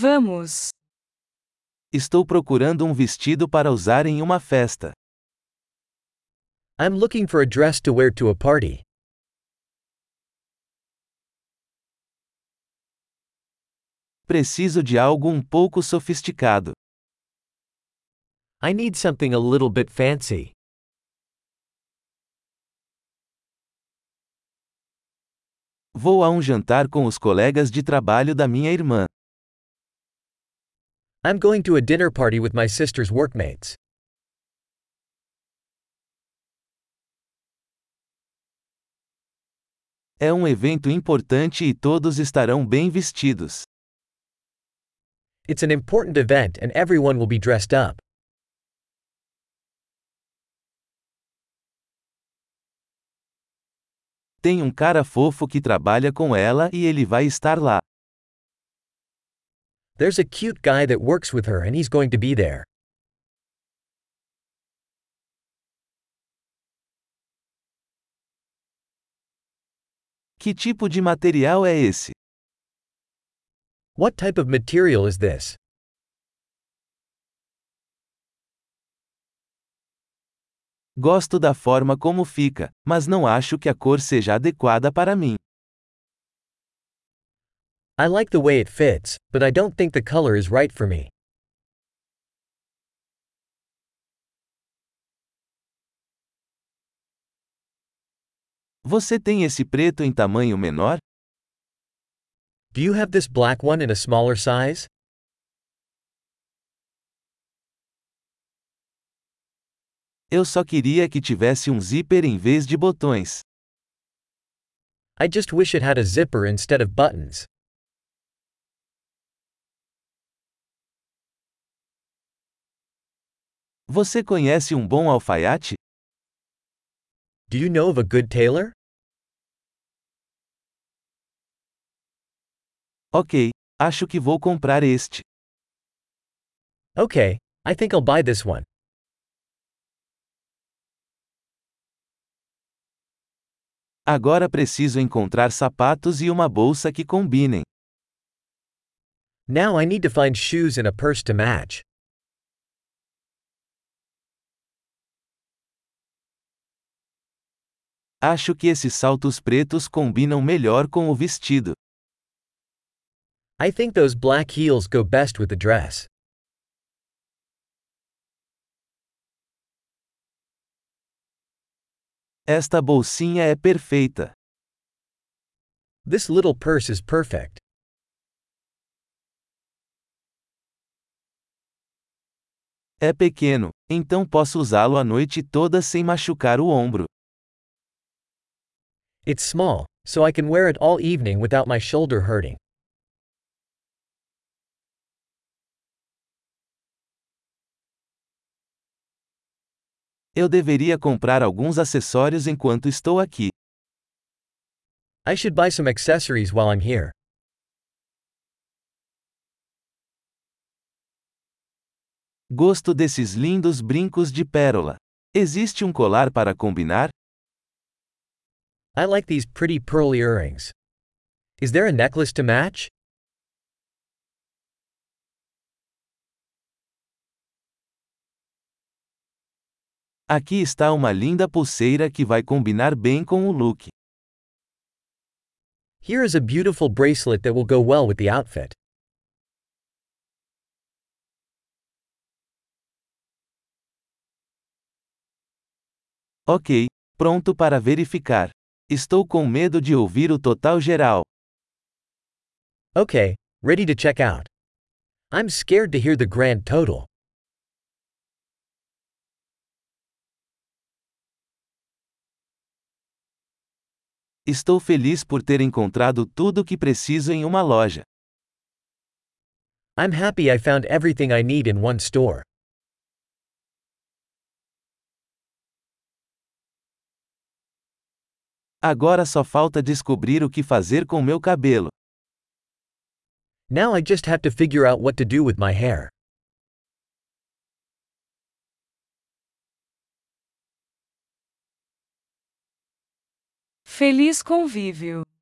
Vamos. Estou procurando um vestido para usar em uma festa. I'm looking for a dress to wear to a party. Preciso de algo um pouco sofisticado. I need something a little bit fancy. Vou a um jantar com os colegas de trabalho da minha irmã. I'm going to a dinner party with my sister's workmates. É um evento importante e todos estarão bem vestidos. It's an important event and everyone will be dressed up. Tem um cara fofo que trabalha com ela e ele vai estar lá. There's a cute guy that works with her and he's going to be there. Que tipo de material é esse? What type of material is this? Gosto da forma como fica, mas não acho que a cor seja adequada para mim. I like the way it fits, but I don't think the color is right for me. Você tem esse preto em tamanho menor? Do you have this black one in a smaller size? Eu só queria que tivesse um zíper em vez de botões. I just wish it had a zipper instead of buttons. Você conhece um bom alfaiate? Do you know of a good tailor? Ok, acho que vou comprar este. Okay, I think I'll buy this one. Agora preciso encontrar sapatos e uma bolsa que combinem. Now I need to find shoes and a purse to match. Acho que esses saltos pretos combinam melhor com o vestido. I think those black heels go best with the dress. Esta bolsinha é perfeita. This little purse is perfect. É pequeno, então posso usá-lo a noite toda sem machucar o ombro. It's small, so I can wear it all evening without my shoulder hurting. Eu deveria comprar alguns acessórios enquanto estou aqui. I should buy some accessories while I'm here. Gosto desses lindos brincos de pérola. Existe um colar para combinar? I like these pretty pearl earrings. Is there a necklace to match? Aqui está uma linda pulseira que vai combinar bem com o look. Here is a beautiful bracelet that will go well with the outfit. Ok, pronto para verificar. Estou com medo de ouvir o total geral. Okay, ready to check out. I'm scared to hear the grand total. Estou feliz por ter encontrado tudo o que preciso em uma loja. I'm happy I found everything I need in one store. Agora só falta descobrir o que fazer com meu cabelo. Now I just have to figure out what to do with my hair. Feliz convívio.